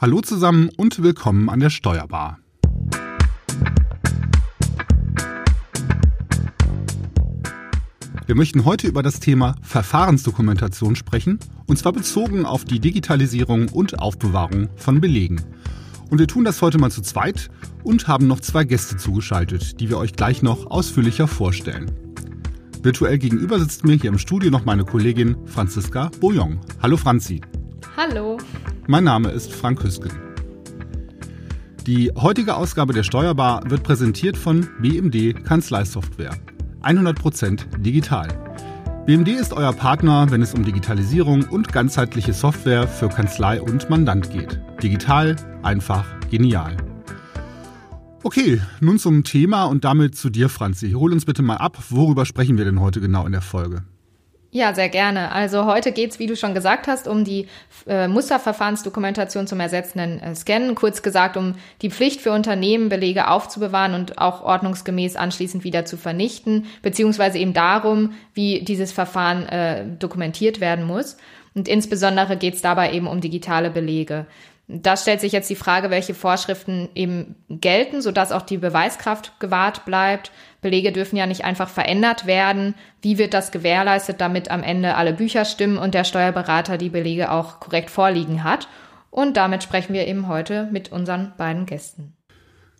Hallo zusammen und willkommen an der Steuerbar. Wir möchten heute über das Thema Verfahrensdokumentation sprechen, und zwar bezogen auf die Digitalisierung und Aufbewahrung von Belegen. Und wir tun das heute mal zu zweit und haben noch zwei Gäste zugeschaltet, die wir euch gleich noch ausführlicher vorstellen. Virtuell gegenüber sitzt mir hier im Studio noch meine Kollegin Franziska Bouillon. Hallo Franzi. Hallo. Mein Name ist Frank Hüsken. Die heutige Ausgabe der Steuerbar wird präsentiert von BMD Kanzleisoftware. 100% digital. BMD ist euer Partner, wenn es um Digitalisierung und ganzheitliche Software für Kanzlei und Mandant geht. Digital, einfach, genial. Okay, nun zum Thema und damit zu dir, Franzi. Hol uns bitte mal ab, worüber sprechen wir denn heute genau in der Folge? Ja, sehr gerne. Also heute geht's, wie du schon gesagt hast, um die äh, Musterverfahrensdokumentation zum ersetzenden äh, Scannen. Kurz gesagt, um die Pflicht für Unternehmen, Belege aufzubewahren und auch ordnungsgemäß anschließend wieder zu vernichten, beziehungsweise eben darum, wie dieses Verfahren äh, dokumentiert werden muss. Und insbesondere geht's dabei eben um digitale Belege. Da stellt sich jetzt die Frage, welche Vorschriften eben gelten, sodass auch die Beweiskraft gewahrt bleibt. Belege dürfen ja nicht einfach verändert werden. Wie wird das gewährleistet, damit am Ende alle Bücher stimmen und der Steuerberater die Belege auch korrekt vorliegen hat? Und damit sprechen wir eben heute mit unseren beiden Gästen.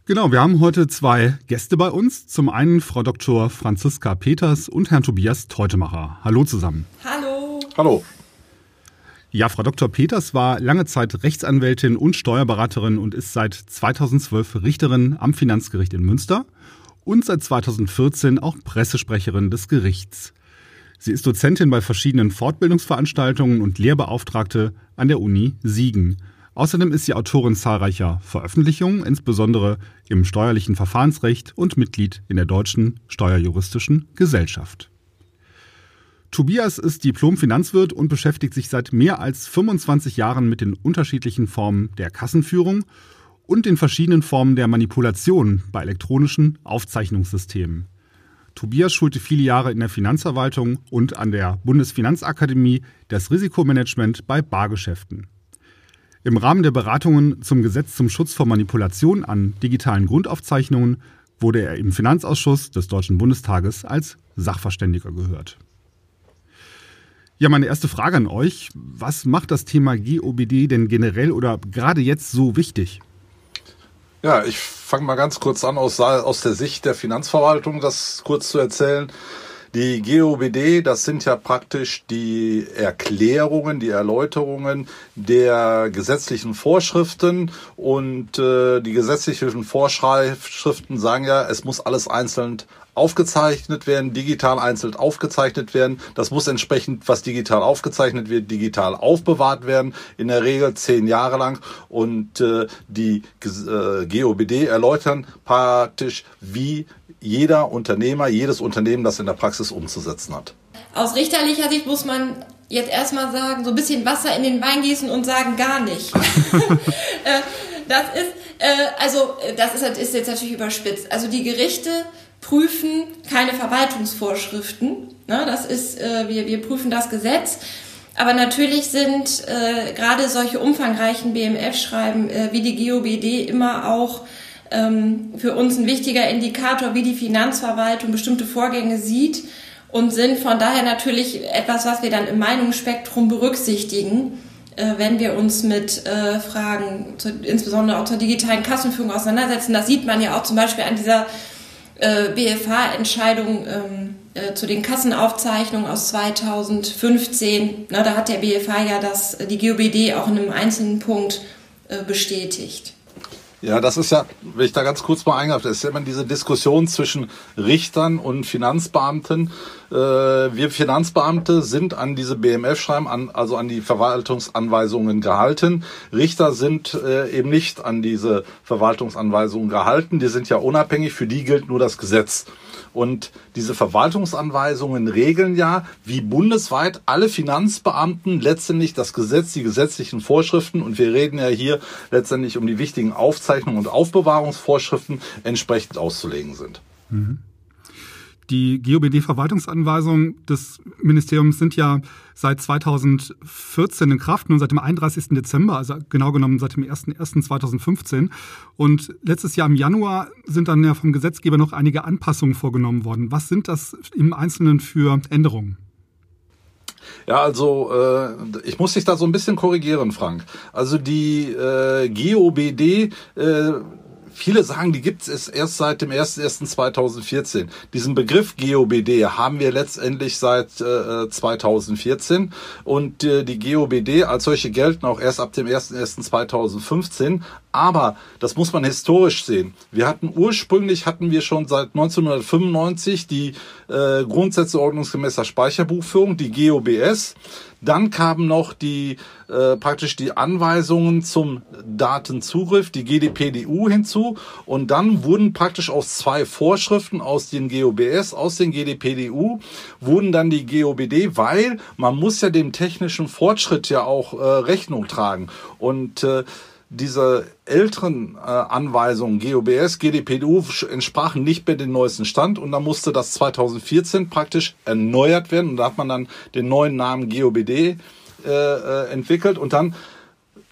Genau, wir haben heute zwei Gäste bei uns. Zum einen Frau Dr. Franziska Peters und Herrn Tobias Teutemacher. Hallo zusammen. Hallo. Hallo. Ja, Frau Dr. Peters war lange Zeit Rechtsanwältin und Steuerberaterin und ist seit 2012 Richterin am Finanzgericht in Münster und seit 2014 auch Pressesprecherin des Gerichts. Sie ist Dozentin bei verschiedenen Fortbildungsveranstaltungen und Lehrbeauftragte an der Uni Siegen. Außerdem ist sie Autorin zahlreicher Veröffentlichungen, insbesondere im steuerlichen Verfahrensrecht und Mitglied in der Deutschen Steuerjuristischen Gesellschaft. Tobias ist Diplom-Finanzwirt und beschäftigt sich seit mehr als 25 Jahren mit den unterschiedlichen Formen der Kassenführung und den verschiedenen Formen der Manipulation bei elektronischen Aufzeichnungssystemen. Tobias schulte viele Jahre in der Finanzverwaltung und an der Bundesfinanzakademie das Risikomanagement bei Bargeschäften. Im Rahmen der Beratungen zum Gesetz zum Schutz vor Manipulation an digitalen Grundaufzeichnungen wurde er im Finanzausschuss des Deutschen Bundestages als Sachverständiger gehört. Ja, meine erste Frage an euch. Was macht das Thema GOBD denn generell oder gerade jetzt so wichtig? Ja, ich fange mal ganz kurz an, aus, aus der Sicht der Finanzverwaltung das kurz zu erzählen. Die GOBD, das sind ja praktisch die Erklärungen, die Erläuterungen der gesetzlichen Vorschriften und äh, die gesetzlichen Vorschriften sagen ja, es muss alles einzeln aufgezeichnet werden, digital einzeln aufgezeichnet werden. Das muss entsprechend, was digital aufgezeichnet wird, digital aufbewahrt werden, in der Regel zehn Jahre lang. Und äh, die äh, GOBD erläutern praktisch, wie jeder Unternehmer, jedes Unternehmen das in der Praxis umzusetzen hat. Aus richterlicher Sicht muss man jetzt erstmal sagen, so ein bisschen Wasser in den Wein gießen und sagen gar nicht. Äh, das ist, äh, also das ist, ist jetzt natürlich überspitzt. Also die Gerichte prüfen keine Verwaltungsvorschriften. Ne? Das ist, äh, wir, wir prüfen das Gesetz. Aber natürlich sind äh, gerade solche umfangreichen BMF-Schreiben äh, wie die GOBD immer auch für uns ein wichtiger Indikator, wie die Finanzverwaltung bestimmte Vorgänge sieht und sind von daher natürlich etwas, was wir dann im Meinungsspektrum berücksichtigen, äh, wenn wir uns mit äh, Fragen, insbesondere auch zur digitalen Kassenführung auseinandersetzen. Das sieht man ja auch zum Beispiel an dieser äh, BFH-Entscheidung ähm, äh, zu den Kassenaufzeichnungen aus 2015. Na, da hat der BFH ja das, die GOBD auch in einem einzelnen Punkt bestätigt. Ja, das ist ja, wenn ich da ganz kurz mal eingreife, das ist ja immer diese Diskussion zwischen Richtern und Finanzbeamten. Äh, wir Finanzbeamte sind an diese BMF-Schreiben, an, also an die Verwaltungsanweisungen gehalten. Richter sind äh, eben nicht an diese Verwaltungsanweisungen gehalten. Die sind ja unabhängig, für die gilt nur das Gesetz. Und diese Verwaltungsanweisungen regeln ja, wie bundesweit alle Finanzbeamten letztendlich das Gesetz, die gesetzlichen Vorschriften, und wir reden ja hier letztendlich um die wichtigen Aufzeichnungen und Aufbewahrungsvorschriften, entsprechend auszulegen sind. Mhm. Die GOBD-Verwaltungsanweisungen des Ministeriums sind ja seit 2014 in Kraft, nun seit dem 31. Dezember, also genau genommen seit dem 01.01.2015. Und letztes Jahr im Januar sind dann ja vom Gesetzgeber noch einige Anpassungen vorgenommen worden. Was sind das im Einzelnen für Änderungen? Ja, also äh, ich muss dich da so ein bisschen korrigieren, Frank. Also die äh, GOBD äh, Viele sagen, die gibt es erst seit dem 01.01.2014. Diesen Begriff GOBD haben wir letztendlich seit äh, 2014 und äh, die GOBD als solche gelten auch erst ab dem 01.01.2015. Aber das muss man historisch sehen. Wir hatten ursprünglich hatten wir schon seit 1995 die äh, Grundsätze ordnungsgemäßer Speicherbuchführung, die GOBS. Dann kamen noch die äh, praktisch die Anweisungen zum Datenzugriff, die GDPDU hinzu. Und dann wurden praktisch aus zwei Vorschriften aus den GOBS, aus den GDPDU, wurden dann die GOBD, weil man muss ja dem technischen Fortschritt ja auch äh, Rechnung tragen. Und äh, diese älteren äh, Anweisungen GOBS, GDPDU entsprachen nicht mehr dem neuesten Stand. Und da musste das 2014 praktisch erneuert werden. Und da hat man dann den neuen Namen GOBD äh, äh, entwickelt. Und dann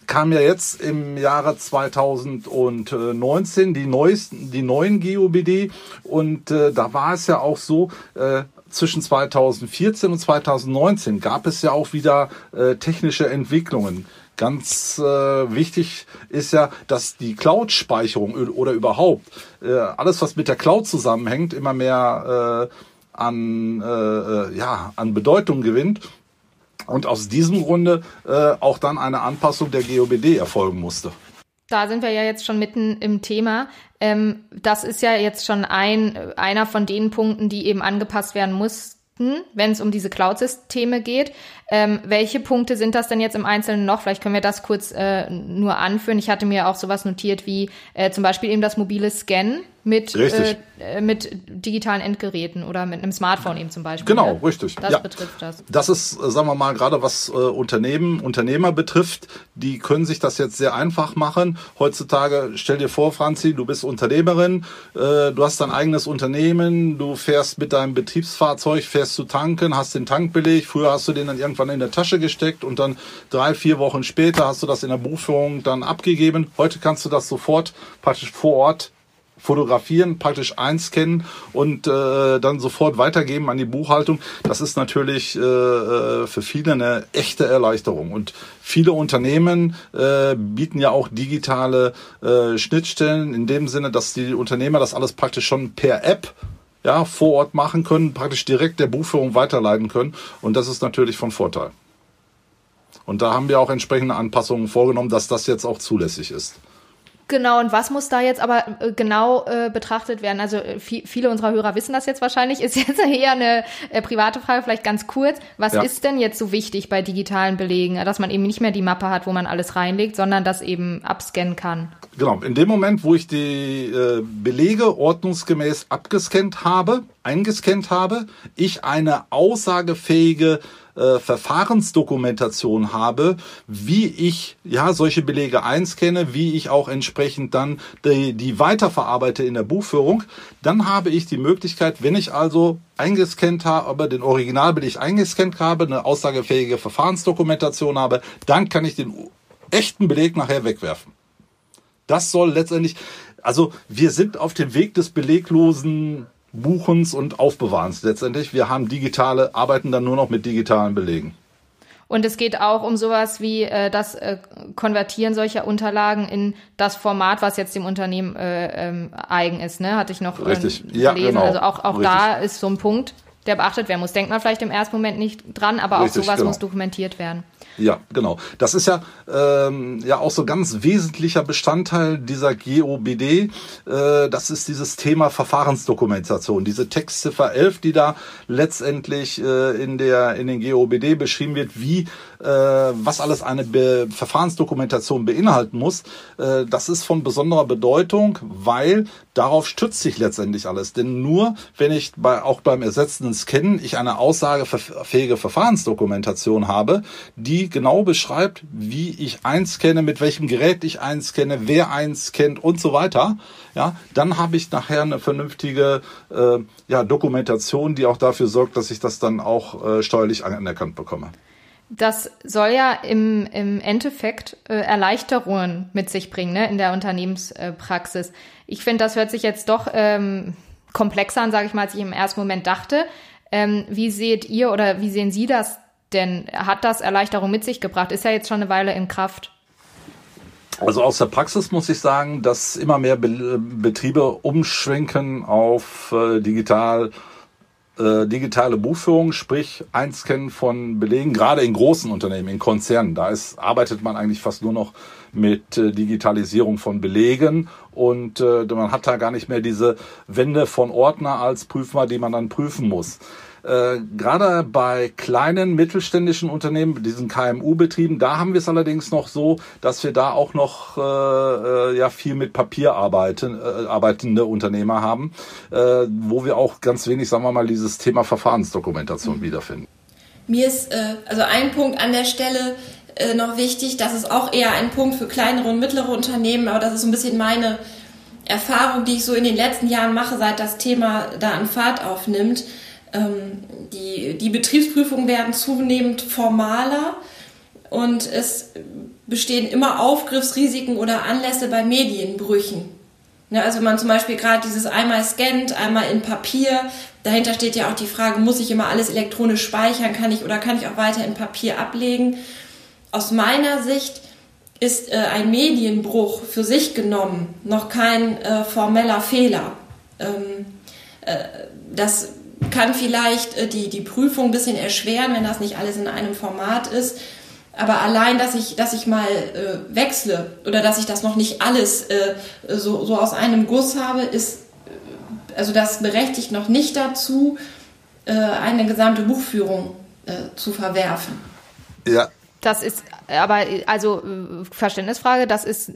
kam ja jetzt im Jahre 2019 die neuesten, die neuen GOBD und äh, da war es ja auch so, äh, zwischen 2014 und 2019 gab es ja auch wieder äh, technische Entwicklungen. Ganz äh, wichtig ist ja, dass die Cloud-Speicherung oder überhaupt äh, alles, was mit der Cloud zusammenhängt, immer mehr äh, an, äh, äh ja, an Bedeutung gewinnt. Und aus diesem Grunde äh, auch dann eine Anpassung der GOBD erfolgen musste. Da sind wir ja jetzt schon mitten im Thema. Ähm, das ist ja jetzt schon ein, einer von den Punkten, die eben angepasst werden muss, wenn es um diese Cloud-Systeme geht. Ähm, welche Punkte sind das denn jetzt im Einzelnen noch? Vielleicht können wir das kurz äh, nur anführen. Ich hatte mir auch sowas notiert wie äh, zum Beispiel eben das mobile Scannen mit, äh, äh, mit digitalen Endgeräten oder mit einem Smartphone eben zum Beispiel. Genau, ne? richtig. Das ja. betrifft das. Das ist, äh, sagen wir mal, gerade was äh, Unternehmen, Unternehmer betrifft, die können sich das jetzt sehr einfach machen. Heutzutage, stell dir vor, Franzi, du bist Unternehmerin, äh, du hast dein eigenes Unternehmen, du fährst mit deinem Betriebsfahrzeug, fährst zu tanken, hast den Tankbeleg, früher hast du den dann irgendwann in der Tasche gesteckt und dann drei, vier Wochen später hast du das in der Buchführung dann abgegeben. Heute kannst du das sofort praktisch vor Ort fotografieren, praktisch einscannen und äh, dann sofort weitergeben an die Buchhaltung. Das ist natürlich äh, äh, für viele eine echte Erleichterung. Und viele Unternehmen äh, bieten ja auch digitale äh, Schnittstellen in dem Sinne, dass die Unternehmer das alles praktisch schon per App ja, vor Ort machen können, praktisch direkt der Buchführung weiterleiten können. Und das ist natürlich von Vorteil. Und da haben wir auch entsprechende Anpassungen vorgenommen, dass das jetzt auch zulässig ist. Genau, und was muss da jetzt aber äh, genau äh, betrachtet werden? Also äh, viele unserer Hörer wissen das jetzt wahrscheinlich, ist jetzt eher eine äh, private Frage, vielleicht ganz kurz. Was ja. ist denn jetzt so wichtig bei digitalen Belegen, dass man eben nicht mehr die Mappe hat, wo man alles reinlegt, sondern das eben abscannen kann? Genau, in dem Moment, wo ich die äh, Belege ordnungsgemäß abgescannt habe, eingescannt habe, ich eine aussagefähige äh, Verfahrensdokumentation habe, wie ich ja solche Belege einscanne, wie ich auch entsprechend dann die, die weiterverarbeite in der Buchführung, dann habe ich die Möglichkeit, wenn ich also eingescannt habe, den Originalbeleg eingescannt habe, eine aussagefähige Verfahrensdokumentation habe, dann kann ich den echten Beleg nachher wegwerfen. Das soll letztendlich, also wir sind auf dem Weg des beleglosen Buchens und Aufbewahrens letztendlich. Wir haben digitale, arbeiten dann nur noch mit digitalen Belegen. Und es geht auch um sowas wie äh, das äh, Konvertieren solcher Unterlagen in das Format, was jetzt dem Unternehmen äh, ähm, eigen ist. Ne? Hatte ich noch äh, Richtig. Ja, gelesen. Genau. Also auch, auch da ist so ein Punkt, der beachtet werden muss. Denkt man vielleicht im ersten Moment nicht dran, aber Richtig, auch sowas genau. muss dokumentiert werden. Ja, genau. Das ist ja, ähm, ja auch so ganz wesentlicher Bestandteil dieser GOBD. Äh, das ist dieses Thema Verfahrensdokumentation, diese Textziffer 11, die da letztendlich äh, in, der, in den GOBD beschrieben wird, wie was alles eine Be Verfahrensdokumentation beinhalten muss. Äh, das ist von besonderer Bedeutung, weil darauf stützt sich letztendlich alles. Denn nur wenn ich bei, auch beim ersetzenden Scannen ich eine aussagefähige Verfahrensdokumentation habe, die genau beschreibt, wie ich eins kenne, mit welchem Gerät ich eins kenne, wer eins kennt und so weiter, ja, dann habe ich nachher eine vernünftige äh, ja, Dokumentation, die auch dafür sorgt, dass ich das dann auch äh, steuerlich anerkannt bekomme. Das soll ja im, im Endeffekt äh, Erleichterungen mit sich bringen ne, in der Unternehmenspraxis. ich finde, das hört sich jetzt doch ähm, komplexer an, sage ich mal, als ich im ersten Moment dachte. Ähm, wie seht ihr oder wie sehen Sie das denn? Hat das Erleichterung mit sich gebracht? Ist ja jetzt schon eine Weile in Kraft. Also aus der Praxis muss ich sagen, dass immer mehr Be Betriebe umschwenken auf äh, digital äh, digitale Buchführung, sprich Einscannen von Belegen, gerade in großen Unternehmen, in Konzernen. Da ist, arbeitet man eigentlich fast nur noch mit äh, Digitalisierung von Belegen und äh, man hat da gar nicht mehr diese Wände von Ordner als Prüfer, die man dann prüfen muss. Äh, gerade bei kleinen mittelständischen Unternehmen, diesen KMU-Betrieben, da haben wir es allerdings noch so, dass wir da auch noch äh, äh, ja viel mit Papier arbeiten, äh, arbeitende Unternehmer haben, äh, wo wir auch ganz wenig, sagen wir mal, dieses Thema Verfahrensdokumentation mhm. wiederfinden. Mir ist äh, also ein Punkt an der Stelle äh, noch wichtig, das ist auch eher ein Punkt für kleinere und mittlere Unternehmen, aber das ist so ein bisschen meine Erfahrung, die ich so in den letzten Jahren mache, seit das Thema da an Fahrt aufnimmt die, die Betriebsprüfungen werden zunehmend formaler und es bestehen immer Aufgriffsrisiken oder Anlässe bei Medienbrüchen. Ja, also wenn man zum Beispiel gerade dieses einmal scannt, einmal in Papier, dahinter steht ja auch die Frage, muss ich immer alles elektronisch speichern, kann ich oder kann ich auch weiter in Papier ablegen? Aus meiner Sicht ist äh, ein Medienbruch für sich genommen noch kein äh, formeller Fehler. Ähm, äh, das kann vielleicht äh, die, die Prüfung ein bisschen erschweren, wenn das nicht alles in einem Format ist. Aber allein, dass ich, dass ich mal äh, wechsle oder dass ich das noch nicht alles äh, so, so aus einem Guss habe, ist, äh, also das berechtigt noch nicht dazu, äh, eine gesamte Buchführung äh, zu verwerfen. Ja, das ist aber also Verständnisfrage, das ist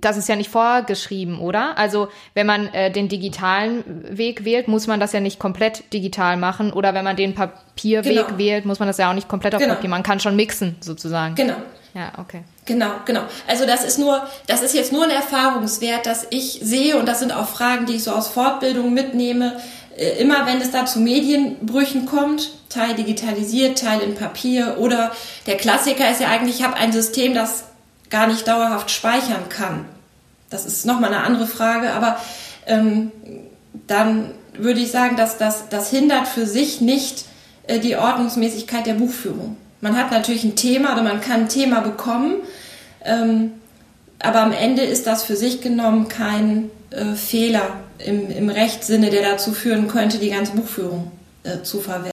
das ist ja nicht vorgeschrieben, oder? Also wenn man äh, den digitalen Weg wählt, muss man das ja nicht komplett digital machen oder wenn man den Papierweg genau. wählt, muss man das ja auch nicht komplett auf genau. Papier. Man kann schon mixen sozusagen. Genau. Ja, okay. Genau, genau. Also das ist nur, das ist jetzt nur ein Erfahrungswert, dass ich sehe und das sind auch Fragen, die ich so aus Fortbildung mitnehme. Äh, immer wenn es da zu Medienbrüchen kommt, Teil digitalisiert, Teil in Papier oder der Klassiker ist ja eigentlich, ich habe ein System, das gar nicht dauerhaft speichern kann. Das ist nochmal eine andere Frage, aber ähm, dann würde ich sagen, dass das, das hindert für sich nicht äh, die Ordnungsmäßigkeit der Buchführung. Man hat natürlich ein Thema oder man kann ein Thema bekommen, ähm, aber am Ende ist das für sich genommen kein äh, Fehler im, im Rechtssinne, der dazu führen könnte, die ganze Buchführung äh, zu verwerten.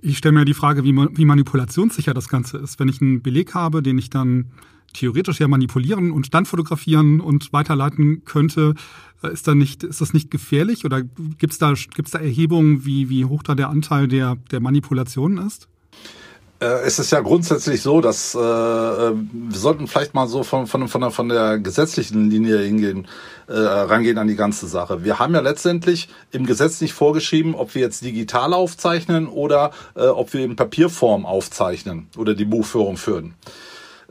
Ich stelle mir die Frage, wie, wie manipulationssicher das Ganze ist. Wenn ich einen Beleg habe, den ich dann theoretisch ja manipulieren und standfotografieren und weiterleiten könnte, äh, ist, da nicht, ist das nicht gefährlich oder gibt es da, gibt's da Erhebungen, wie, wie hoch da der Anteil der, der Manipulationen ist? Äh, es ist ja grundsätzlich so, dass äh, äh, wir sollten vielleicht mal so von, von, von, der, von der gesetzlichen Linie hingehen, äh, rangehen an die ganze Sache. Wir haben ja letztendlich im Gesetz nicht vorgeschrieben, ob wir jetzt digital aufzeichnen oder äh, ob wir in Papierform aufzeichnen oder die Buchführung führen.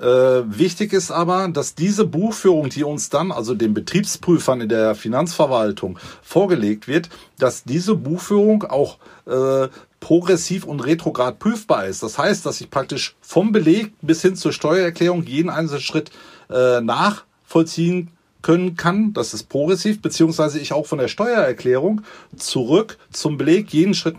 Äh, wichtig ist aber, dass diese Buchführung, die uns dann, also den Betriebsprüfern in der Finanzverwaltung vorgelegt wird, dass diese Buchführung auch äh, progressiv und retrograd prüfbar ist. Das heißt, dass ich praktisch vom Beleg bis hin zur Steuererklärung jeden einzelnen Schritt äh, nachvollziehen können kann. Das ist progressiv, beziehungsweise ich auch von der Steuererklärung zurück zum Beleg jeden Schritt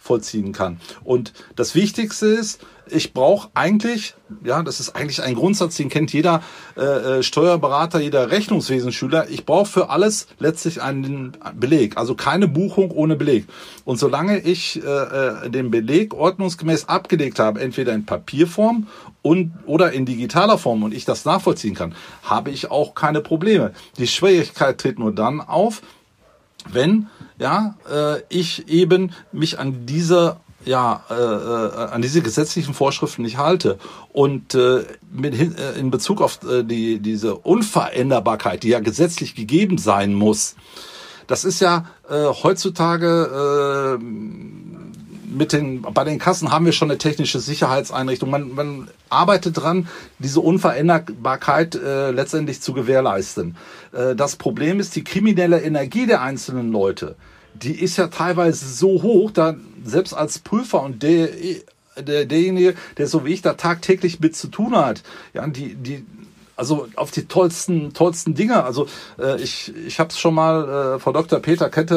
nachvollziehen kann. Und das Wichtigste ist, ich brauche eigentlich, ja, das ist eigentlich ein Grundsatz, den kennt jeder äh, äh Steuerberater, jeder Rechnungswesenschüler. Ich brauche für alles letztlich einen Beleg, also keine Buchung ohne Beleg. Und solange ich äh, äh, den Beleg ordnungsgemäß abgelegt habe, entweder in Papierform und oder in digitaler Form und ich das nachvollziehen kann, habe ich auch keine Probleme. Die Schwierigkeit tritt nur dann auf, wenn ja äh, ich eben mich an diese ja, äh, äh, an diese gesetzlichen Vorschriften nicht halte. Und äh, mit, äh, in Bezug auf äh, die, diese Unveränderbarkeit, die ja gesetzlich gegeben sein muss, das ist ja äh, heutzutage äh, mit den, bei den Kassen haben wir schon eine technische Sicherheitseinrichtung. Man, man arbeitet dran, diese Unveränderbarkeit äh, letztendlich zu gewährleisten. Äh, das Problem ist die kriminelle Energie der einzelnen Leute. Die ist ja teilweise so hoch, da selbst als Prüfer und der, der, derjenige, der so wie ich da tagtäglich mit zu tun hat, ja, die, die, also auf die tollsten, tollsten Dinge. Also äh, ich, ich habe es schon mal, äh, Frau Dr. Peter kennt,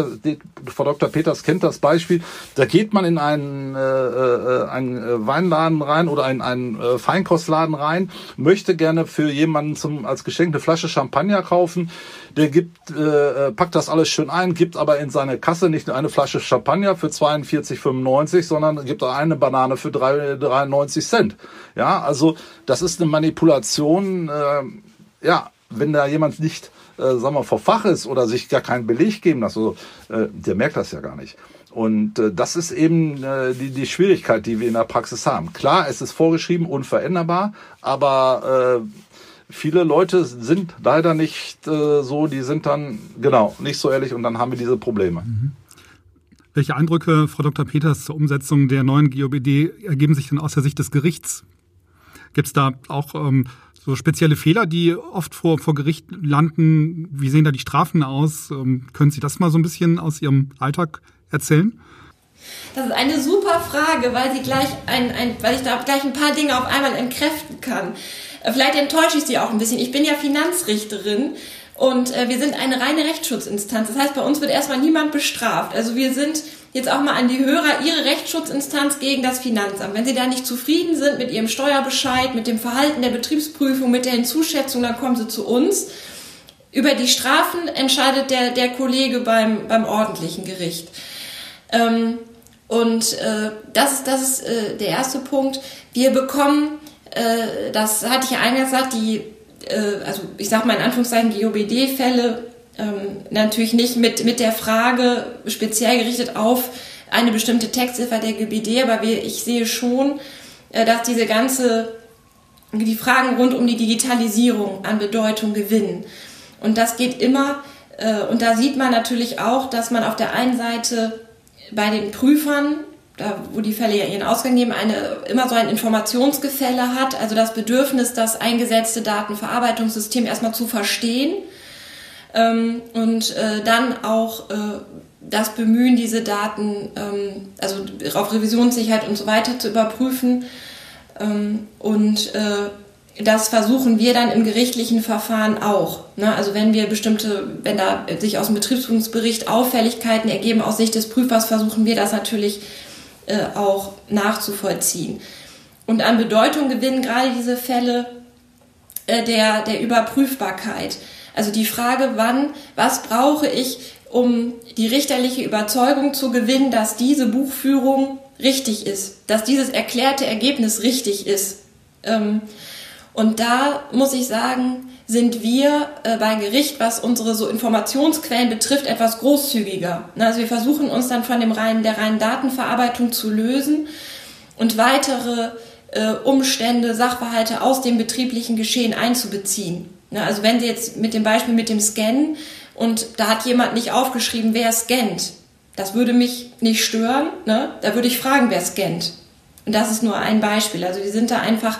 Frau Dr. Peters kennt das Beispiel. Da geht man in einen, äh, äh, einen Weinladen rein oder in einen äh, Feinkostladen rein, möchte gerne für jemanden zum als Geschenk eine Flasche Champagner kaufen der gibt, äh, packt das alles schön ein, gibt aber in seine Kasse nicht eine Flasche Champagner für 42,95, sondern gibt eine Banane für 3, 93 Cent. Ja, also das ist eine Manipulation. Äh, ja, wenn da jemand nicht, äh, sagen wir, vor Fach ist oder sich gar keinen Beleg geben lässt, also, äh, der merkt das ja gar nicht. Und äh, das ist eben äh, die, die Schwierigkeit, die wir in der Praxis haben. Klar, es ist vorgeschrieben, unveränderbar, aber äh, viele Leute sind leider nicht äh, so, die sind dann, genau, nicht so ehrlich und dann haben wir diese Probleme. Mhm. Welche Eindrücke, Frau Dr. Peters, zur Umsetzung der neuen GOBD ergeben sich denn aus der Sicht des Gerichts? Gibt es da auch ähm, so spezielle Fehler, die oft vor, vor Gericht landen? Wie sehen da die Strafen aus? Ähm, können Sie das mal so ein bisschen aus Ihrem Alltag erzählen? Das ist eine super Frage, weil sie gleich ein, ein, weil ich da gleich ein paar Dinge auf einmal entkräften kann. Äh, vielleicht enttäusche ich Sie auch ein bisschen. Ich bin ja Finanzrichterin und äh, wir sind eine reine Rechtsschutzinstanz. Das heißt, bei uns wird erstmal niemand bestraft. Also wir sind jetzt auch mal an die Hörer Ihre Rechtsschutzinstanz gegen das Finanzamt. Wenn Sie da nicht zufrieden sind mit Ihrem Steuerbescheid, mit dem Verhalten der Betriebsprüfung, mit der Hinzuschätzung, dann kommen Sie zu uns. Über die Strafen entscheidet der, der Kollege beim, beim ordentlichen Gericht. Ähm, und äh, das ist, das ist äh, der erste Punkt. Wir bekommen äh, das hatte ich ja eingangs gesagt, die, äh, also ich sage mal in Anführungszeichen, GOBD-Fälle ähm, natürlich nicht mit, mit der Frage speziell gerichtet auf eine bestimmte Textziffer der GBD, aber wir, ich sehe schon, äh, dass diese ganze, die Fragen rund um die Digitalisierung an Bedeutung gewinnen. Und das geht immer, äh, und da sieht man natürlich auch, dass man auf der einen Seite bei den Prüfern da, wo die Fälle ja ihren Ausgang nehmen, eine, immer so ein Informationsgefälle hat, also das Bedürfnis, das eingesetzte Datenverarbeitungssystem erstmal zu verstehen ähm, und äh, dann auch äh, das Bemühen, diese Daten, ähm, also auf Revisionssicherheit und so weiter zu überprüfen. Ähm, und äh, das versuchen wir dann im gerichtlichen Verfahren auch. Ne? Also wenn wir bestimmte, wenn da sich aus dem Betriebsprüfungsbericht Auffälligkeiten ergeben aus Sicht des Prüfers, versuchen wir das natürlich äh, auch nachzuvollziehen. Und an Bedeutung gewinnen gerade diese Fälle äh, der, der Überprüfbarkeit. Also die Frage, wann, was brauche ich, um die richterliche Überzeugung zu gewinnen, dass diese Buchführung richtig ist, dass dieses erklärte Ergebnis richtig ist. Ähm, und da muss ich sagen, sind wir äh, bei Gericht, was unsere so Informationsquellen betrifft, etwas großzügiger. Also wir versuchen uns dann von dem reinen, der reinen Datenverarbeitung zu lösen und weitere äh, Umstände, Sachverhalte aus dem betrieblichen Geschehen einzubeziehen. Also wenn Sie jetzt mit dem Beispiel mit dem Scannen und da hat jemand nicht aufgeschrieben, wer scannt, das würde mich nicht stören. Ne? Da würde ich fragen, wer scannt. Und das ist nur ein Beispiel. Also wir sind da einfach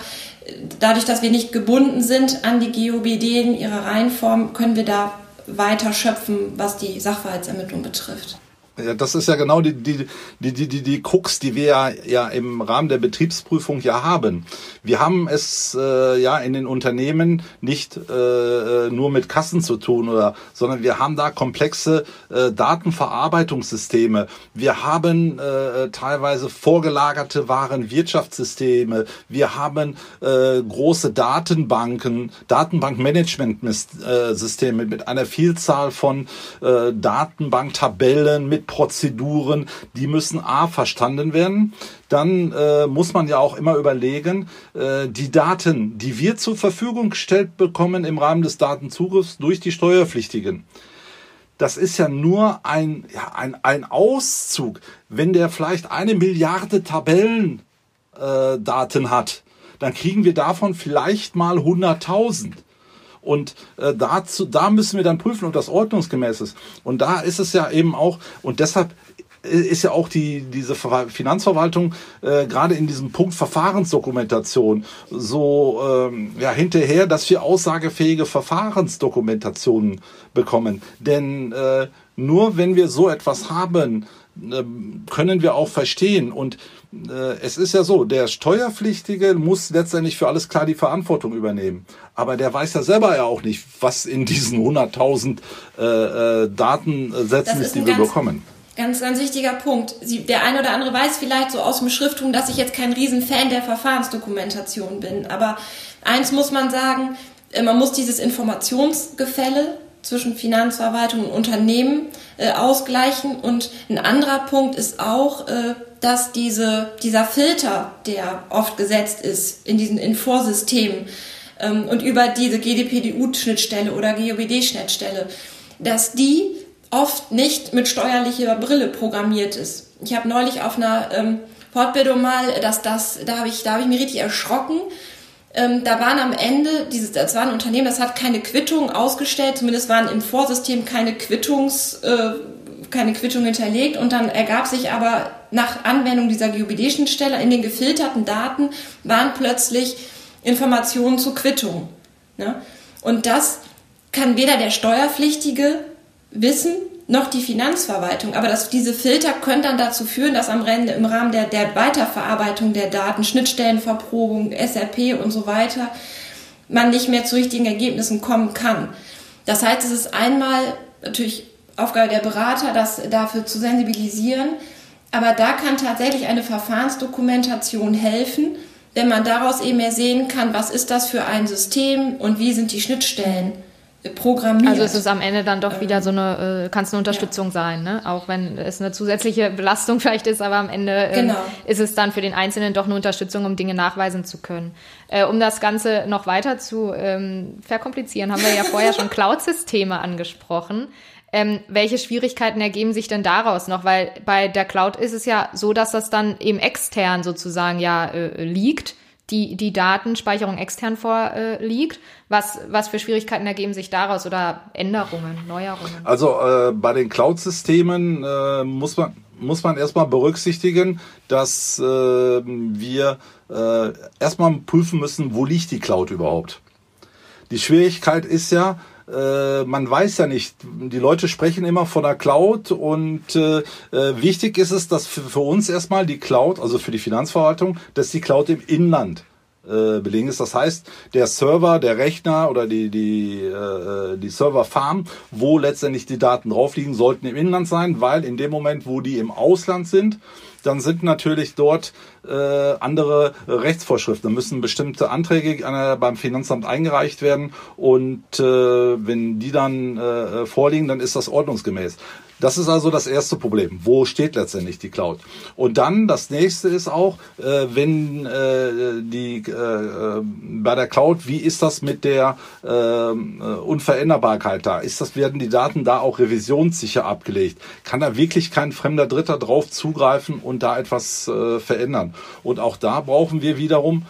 dadurch, dass wir nicht gebunden sind an die GOBD in ihrer Reihenform, können wir da weiter schöpfen, was die Sachverhaltsermittlung betrifft. Ja, das ist ja genau die, die, die, die, die, die Krux, die wir ja, ja im Rahmen der Betriebsprüfung ja haben. Wir haben es äh, ja in den Unternehmen nicht äh, nur mit Kassen zu tun, oder, sondern wir haben da komplexe äh, Datenverarbeitungssysteme. Wir haben äh, teilweise vorgelagerte Warenwirtschaftssysteme. Wir haben äh, große Datenbanken, Datenbankmanagementsysteme mit einer Vielzahl von äh, Datenbanktabellen, mit Prozeduren, die müssen A verstanden werden. Dann äh, muss man ja auch immer überlegen, äh, die Daten, die wir zur Verfügung gestellt bekommen im Rahmen des Datenzugriffs durch die Steuerpflichtigen. Das ist ja nur ein, ja, ein, ein Auszug. Wenn der vielleicht eine Milliarde Tabellendaten äh, hat, dann kriegen wir davon vielleicht mal 100.000. Und äh, dazu, da müssen wir dann prüfen, ob das ordnungsgemäß ist. Und da ist es ja eben auch, und deshalb ist ja auch die, diese Finanzverwaltung äh, gerade in diesem Punkt Verfahrensdokumentation so ähm, ja, hinterher, dass wir aussagefähige Verfahrensdokumentationen bekommen. Denn äh, nur wenn wir so etwas haben, äh, können wir auch verstehen. Und äh, es ist ja so, der Steuerpflichtige muss letztendlich für alles klar die Verantwortung übernehmen. Aber der weiß ja selber ja auch nicht, was in diesen 100.000 äh, äh, Datensätzen ist, die wir bekommen. Ganz, ganz wichtiger Punkt. Sie, der eine oder andere weiß vielleicht so aus dem Schrifttum, dass ich jetzt kein Riesenfan der Verfahrensdokumentation bin. Aber eins muss man sagen, äh, man muss dieses Informationsgefälle zwischen Finanzverwaltung und Unternehmen äh, ausgleichen. Und ein anderer Punkt ist auch, äh, dass diese, dieser Filter, der oft gesetzt ist in diesen in Vorsystemen ähm, und über diese GDPDU-Schnittstelle oder GOBD-Schnittstelle, dass die oft nicht mit steuerlicher Brille programmiert ist. Ich habe neulich auf einer ähm, Fortbildung mal, dass das, da habe ich, da ich mich richtig erschrocken. Ähm, da waren am Ende, dieses, das war ein Unternehmen, das hat keine Quittung ausgestellt, zumindest waren im Vorsystem keine Quittungs, äh, keine Quittung hinterlegt und dann ergab sich aber nach Anwendung dieser GUBD-Schnittstelle in den gefilterten Daten waren plötzlich Informationen zur Quittung. Ne? Und das kann weder der Steuerpflichtige wissen, noch die Finanzverwaltung. Aber das, diese Filter können dann dazu führen, dass am Ende im Rahmen der, der Weiterverarbeitung der Daten, Schnittstellenverprobung, SRP und so weiter, man nicht mehr zu richtigen Ergebnissen kommen kann. Das heißt, es ist einmal natürlich Aufgabe der Berater, das dafür zu sensibilisieren. Aber da kann tatsächlich eine Verfahrensdokumentation helfen, wenn man daraus eben mehr sehen kann, was ist das für ein System und wie sind die Schnittstellen programmiert. Also es ist am Ende dann doch wieder so eine, äh, kann es eine Unterstützung ja. sein, ne? Auch wenn es eine zusätzliche Belastung vielleicht ist, aber am Ende ähm, genau. ist es dann für den Einzelnen doch eine Unterstützung, um Dinge nachweisen zu können. Äh, um das Ganze noch weiter zu ähm, verkomplizieren, haben wir ja vorher schon Cloud-Systeme angesprochen. Ähm, welche Schwierigkeiten ergeben sich denn daraus noch? Weil bei der Cloud ist es ja so, dass das dann eben extern sozusagen ja äh, liegt die, die Datenspeicherung extern vorliegt. Was, was für Schwierigkeiten ergeben sich daraus oder Änderungen, Neuerungen? Also äh, bei den Cloud-Systemen äh, muss man muss man erstmal berücksichtigen, dass äh, wir äh, erstmal prüfen müssen, wo liegt die Cloud überhaupt. Die Schwierigkeit ist ja, äh, man weiß ja nicht, die Leute sprechen immer von der Cloud und äh, äh, wichtig ist es, dass für, für uns erstmal die Cloud, also für die Finanzverwaltung, dass die Cloud im Inland äh, belegen ist. Das heißt, der Server, der Rechner oder die, die, äh, die Serverfarm, wo letztendlich die Daten drauf liegen, sollten im Inland sein, weil in dem Moment, wo die im Ausland sind, dann sind natürlich dort äh, andere Rechtsvorschriften. Da müssen bestimmte Anträge äh, beim Finanzamt eingereicht werden und äh, wenn die dann äh, vorliegen, dann ist das ordnungsgemäß. Das ist also das erste Problem. Wo steht letztendlich die Cloud? Und dann das nächste ist auch, äh, wenn äh, die äh, äh bei der Cloud, wie ist das mit der äh, Unveränderbarkeit da? Ist das werden die Daten da auch revisionssicher abgelegt? Kann da wirklich kein fremder Dritter drauf zugreifen und da etwas äh, verändern? Und auch da brauchen wir wiederum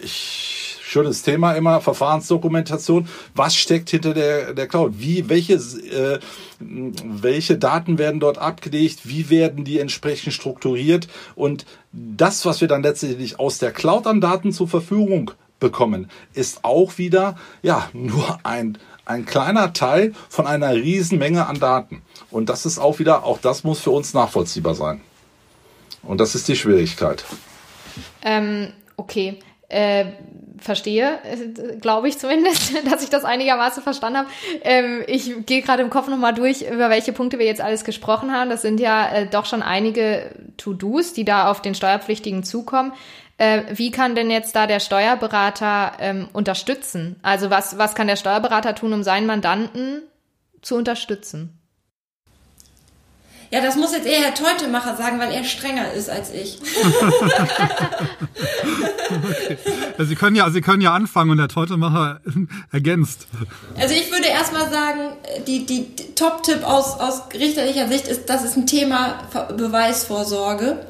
ich schönes Thema immer, Verfahrensdokumentation. Was steckt hinter der, der Cloud? Wie, welche, äh, welche Daten werden dort abgelegt? Wie werden die entsprechend strukturiert? Und das, was wir dann letztendlich aus der Cloud an Daten zur Verfügung bekommen, ist auch wieder, ja, nur ein, ein kleiner Teil von einer riesen Menge an Daten. Und das ist auch wieder, auch das muss für uns nachvollziehbar sein. Und das ist die Schwierigkeit. Ähm, okay. Äh, verstehe, äh, glaube ich zumindest, dass ich das einigermaßen verstanden habe. Ähm, ich gehe gerade im Kopf nochmal durch, über welche Punkte wir jetzt alles gesprochen haben. Das sind ja äh, doch schon einige To-Dos, die da auf den Steuerpflichtigen zukommen. Äh, wie kann denn jetzt da der Steuerberater ähm, unterstützen? Also was, was kann der Steuerberater tun, um seinen Mandanten zu unterstützen? Ja, das muss jetzt eher Herr Teutemacher sagen, weil er strenger ist als ich. okay. ja, Sie, können ja, Sie können ja anfangen und Herr Teutemacher ergänzt. Also ich würde erstmal sagen, die, die Top-Tipp aus, aus richterlicher Sicht ist, das ist ein Thema Beweisvorsorge.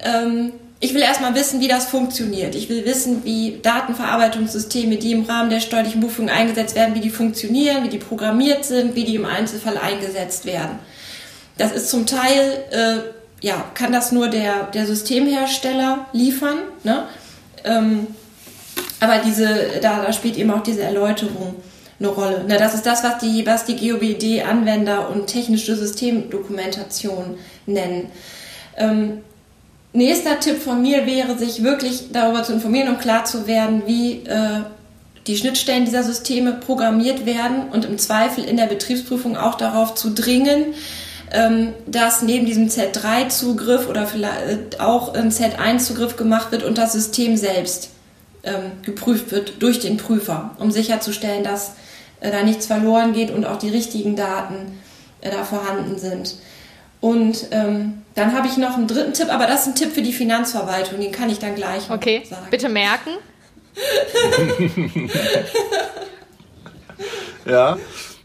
Ähm, ich will erstmal wissen, wie das funktioniert. Ich will wissen, wie Datenverarbeitungssysteme, die im Rahmen der steuerlichen Buchführung eingesetzt werden, wie die funktionieren, wie die programmiert sind, wie die im Einzelfall eingesetzt werden. Das ist zum Teil ja, kann das nur der, der Systemhersteller liefern. Ne? Ähm, aber diese, da, da spielt eben auch diese Erläuterung eine Rolle. Ne? Das ist das, was die, was die GOBD Anwender und technische Systemdokumentation nennen. Ähm, nächster Tipp von mir wäre, sich wirklich darüber zu informieren und klar zu werden, wie äh, die Schnittstellen dieser Systeme programmiert werden und im Zweifel in der Betriebsprüfung auch darauf zu dringen, dass neben diesem Z3-Zugriff oder vielleicht auch ein Z1-Zugriff gemacht wird und das System selbst ähm, geprüft wird durch den Prüfer, um sicherzustellen, dass äh, da nichts verloren geht und auch die richtigen Daten äh, da vorhanden sind. Und ähm, dann habe ich noch einen dritten Tipp, aber das ist ein Tipp für die Finanzverwaltung, den kann ich dann gleich okay. sagen. Bitte merken. ja.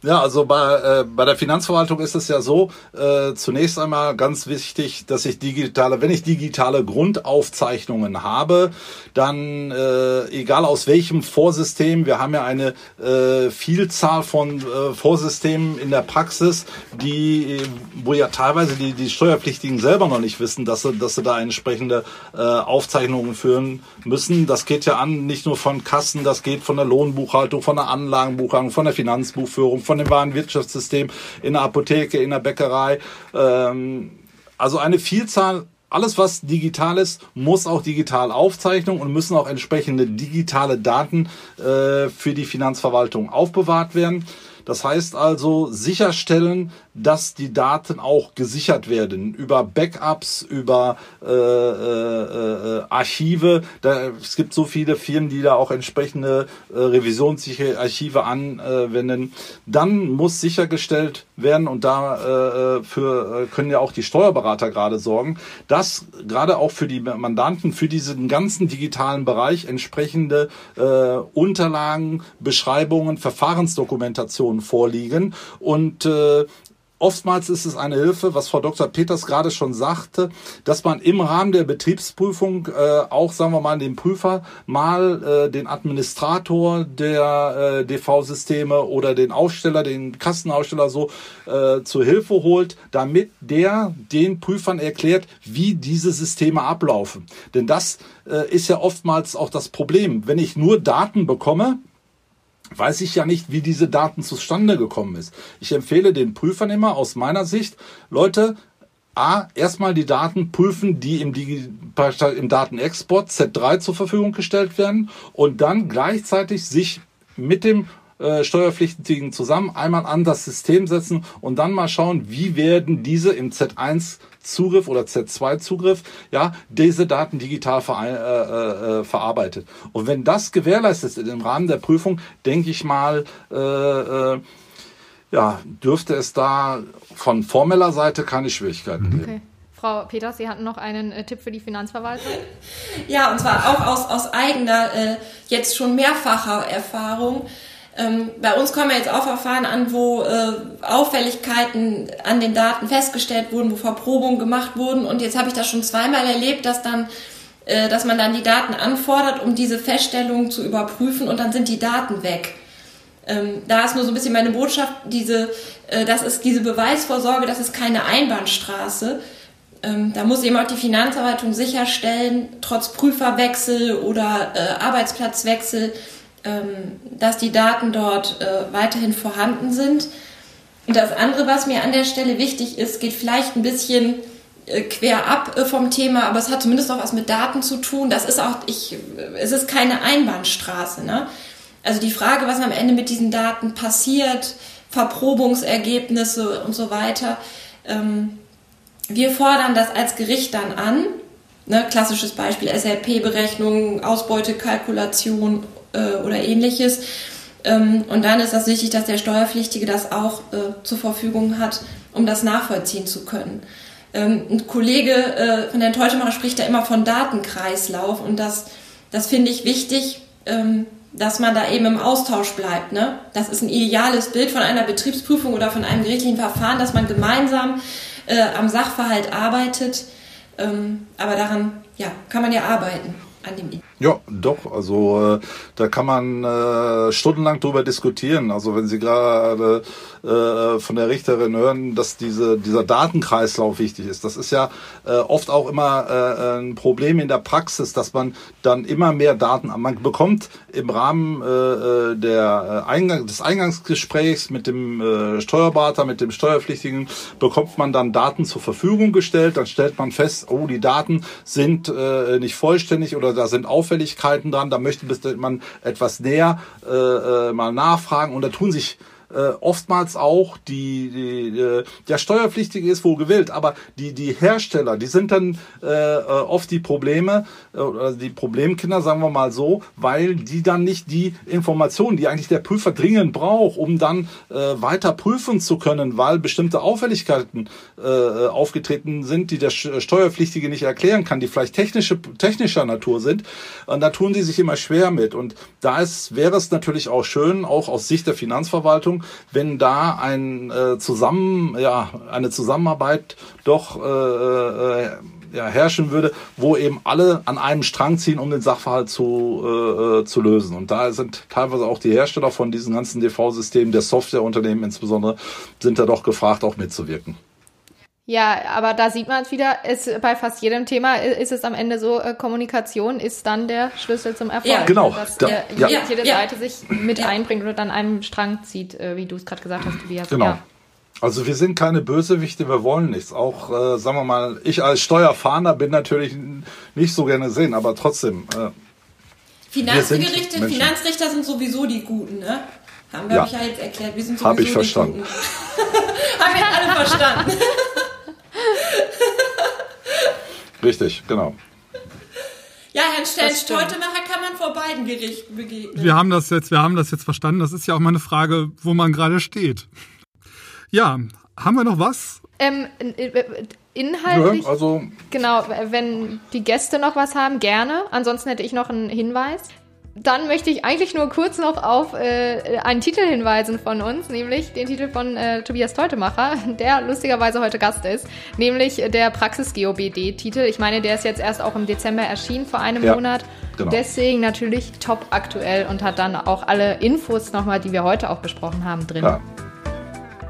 Ja, also bei, äh, bei der Finanzverwaltung ist es ja so, äh, zunächst einmal ganz wichtig, dass ich digitale, wenn ich digitale Grundaufzeichnungen habe, dann äh, egal aus welchem Vorsystem, wir haben ja eine äh, Vielzahl von äh, Vorsystemen in der Praxis, die, wo ja teilweise die, die Steuerpflichtigen selber noch nicht wissen, dass sie, dass sie da entsprechende äh, Aufzeichnungen führen müssen. Das geht ja an, nicht nur von Kassen, das geht von der Lohnbuchhaltung, von der Anlagenbuchhaltung, von der Finanzbuchführung, von dem Warenwirtschaftssystem, in der Apotheke, in der Bäckerei. Ähm, also eine Vielzahl alles, was digital ist, muss auch digital aufzeichnen und müssen auch entsprechende digitale Daten äh, für die Finanzverwaltung aufbewahrt werden. Das heißt also sicherstellen, dass die Daten auch gesichert werden über Backups, über äh, äh, äh, Archive. Da, es gibt so viele Firmen, die da auch entsprechende äh, revisionssichere Archive anwenden. Dann muss sichergestellt werden und dafür äh, äh, können ja auch die Steuerberater gerade sorgen, dass gerade auch für die Mandanten für diesen ganzen digitalen Bereich entsprechende Unterlagen, Beschreibungen, Verfahrensdokumentationen vorliegen und äh, Oftmals ist es eine Hilfe, was Frau Dr. Peters gerade schon sagte, dass man im Rahmen der Betriebsprüfung äh, auch, sagen wir mal, den Prüfer mal äh, den Administrator der DV-Systeme oder den Aufsteller, den Kassenaussteller so zur Hilfe holt, damit der den Prüfern erklärt, wie diese Systeme ablaufen. Denn das ist ja oftmals auch das Problem. Wenn ich nur Daten bekomme, weiß ich ja nicht, wie diese Daten zustande gekommen ist. Ich empfehle den Prüfern immer aus meiner Sicht, Leute, A, erstmal die Daten prüfen, die im, im Datenexport Z3 zur Verfügung gestellt werden und dann gleichzeitig sich mit dem äh, Steuerpflichtigen zusammen einmal an das System setzen und dann mal schauen, wie werden diese im Z1 Zugriff oder Z2-Zugriff, ja, diese Daten digital ver äh, äh, verarbeitet. Und wenn das gewährleistet ist im Rahmen der Prüfung, denke ich mal, äh, äh, ja, dürfte es da von formeller Seite keine Schwierigkeiten geben. Okay. Frau Peters, Sie hatten noch einen äh, Tipp für die Finanzverwaltung? Ja, und zwar auch aus, aus eigener, äh, jetzt schon mehrfacher Erfahrung. Ähm, bei uns kommen jetzt auch Verfahren an, wo äh, Auffälligkeiten an den Daten festgestellt wurden, wo Verprobungen gemacht wurden. Und jetzt habe ich das schon zweimal erlebt, dass dann äh, dass man dann die Daten anfordert, um diese Feststellungen zu überprüfen und dann sind die Daten weg. Ähm, da ist nur so ein bisschen meine Botschaft, diese, äh, das ist diese Beweisvorsorge, das ist keine Einbahnstraße. Ähm, da muss eben auch die Finanzverwaltung sicherstellen, trotz Prüferwechsel oder äh, Arbeitsplatzwechsel, dass die Daten dort äh, weiterhin vorhanden sind. Und das andere, was mir an der Stelle wichtig ist, geht vielleicht ein bisschen äh, quer ab äh, vom Thema, aber es hat zumindest auch was mit Daten zu tun. Das ist auch, ich, es ist keine Einbahnstraße. Ne? Also die Frage, was am Ende mit diesen Daten passiert, Verprobungsergebnisse und so weiter. Ähm, wir fordern das als Gericht dann an. Ne, klassisches Beispiel SRP-Berechnung, Ausbeutekalkulation äh, oder ähnliches. Ähm, und dann ist das wichtig, dass der Steuerpflichtige das auch äh, zur Verfügung hat, um das nachvollziehen zu können. Ähm, ein Kollege äh, von Herrn Teutemann spricht da immer von Datenkreislauf und das, das finde ich wichtig, ähm, dass man da eben im Austausch bleibt. Ne? Das ist ein ideales Bild von einer Betriebsprüfung oder von einem gerichtlichen Verfahren, dass man gemeinsam äh, am Sachverhalt arbeitet. Ähm, aber daran ja, kann man ja arbeiten, an dem Ja, doch. Also äh, da kann man äh, stundenlang drüber diskutieren. Also wenn Sie gerade äh, von der Richterin hören, dass diese, dieser Datenkreislauf wichtig ist. Das ist ja äh, oft auch immer äh, ein Problem in der Praxis, dass man dann immer mehr Daten, man bekommt im Rahmen äh, äh der äh, Eingang, des Eingangsgesprächs mit dem äh, Steuerberater, mit dem Steuerpflichtigen, bekommt man dann Daten zur Verfügung gestellt. Dann stellt man fest, oh, die Daten sind äh, nicht vollständig oder da sind auf Auffälligkeiten dran, da möchte man etwas näher äh, äh, mal nachfragen und da tun sich äh, oftmals auch die, die äh, der Steuerpflichtige ist wohl gewillt, aber die die Hersteller, die sind dann äh, äh oft die Probleme äh, die Problemkinder, sagen wir mal so, weil die dann nicht die Informationen, die eigentlich der Prüfer dringend braucht, um dann äh, weiter prüfen zu können, weil bestimmte Auffälligkeiten äh, aufgetreten sind, die der Steuerpflichtige nicht erklären kann, die vielleicht technische technischer Natur sind, und da tun sie sich immer schwer mit. Und da ist wäre es natürlich auch schön, auch aus Sicht der Finanzverwaltung wenn da ein äh, zusammen, ja, eine Zusammenarbeit doch äh, äh, ja, herrschen würde, wo eben alle an einem Strang ziehen, um den Sachverhalt zu, äh, äh zu lösen. Und da sind teilweise auch die Hersteller von diesen ganzen DV-Systemen, der Softwareunternehmen insbesondere, sind da doch gefragt, auch mitzuwirken. Ja, aber da sieht man es wieder, ist, bei fast jedem Thema ist es am Ende so, äh, Kommunikation ist dann der Schlüssel zum Erfolg. Ja, genau. Dass da, ja, jede ja. Seite sich mit ja. einbringt oder dann einen Strang zieht, äh, wie du es gerade gesagt hast, Tobias. Genau. Ja. Also wir sind keine Bösewichte, wir wollen nichts. Auch, äh, sagen wir mal, ich als Steuerfahnder bin natürlich nicht so gerne sehen, aber trotzdem. Äh, Finanzgerichte, Finanzrichter sind sowieso die Guten, ne? Haben wir ja. euch ja jetzt erklärt. Wir sind sowieso Hab ich verstanden. Haben wir alle verstanden. Richtig, genau. Ja, Herrn Stern-Steutemacher kann man vor beiden Gerichten begegnen. Wir haben das jetzt, wir haben das jetzt verstanden. Das ist ja auch mal eine Frage, wo man gerade steht. Ja, haben wir noch was? Ähm, äh, inhaltlich. Ja, also genau, wenn die Gäste noch was haben, gerne. Ansonsten hätte ich noch einen Hinweis. Dann möchte ich eigentlich nur kurz noch auf äh, einen Titel hinweisen von uns, nämlich den Titel von äh, Tobias Teutemacher, der lustigerweise heute Gast ist, nämlich der Praxis-GOBD-Titel. Ich meine, der ist jetzt erst auch im Dezember erschienen, vor einem ja, Monat. Genau. Deswegen natürlich top aktuell und hat dann auch alle Infos nochmal, die wir heute auch besprochen haben, drin. Ja.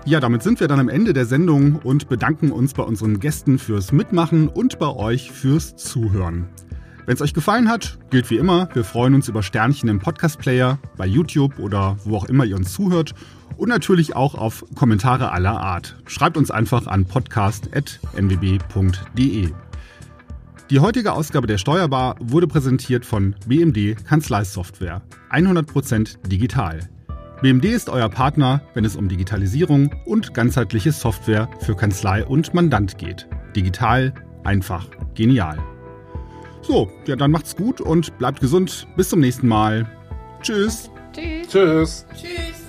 Ja, damit sind wir dann am Ende der Sendung und bedanken uns bei unseren Gästen fürs Mitmachen und bei euch fürs Zuhören. Wenn es euch gefallen hat, gilt wie immer, wir freuen uns über Sternchen im Podcast-Player, bei YouTube oder wo auch immer ihr uns zuhört und natürlich auch auf Kommentare aller Art. Schreibt uns einfach an podcast.nwb.de. Die heutige Ausgabe der Steuerbar wurde präsentiert von BMD Kanzleisoftware. 100% digital. BMD ist euer Partner, wenn es um Digitalisierung und ganzheitliche Software für Kanzlei und Mandant geht. Digital, einfach, genial. So, ja, dann macht's gut und bleibt gesund. Bis zum nächsten Mal. Tschüss. Tschüss. Tschüss. Tschüss.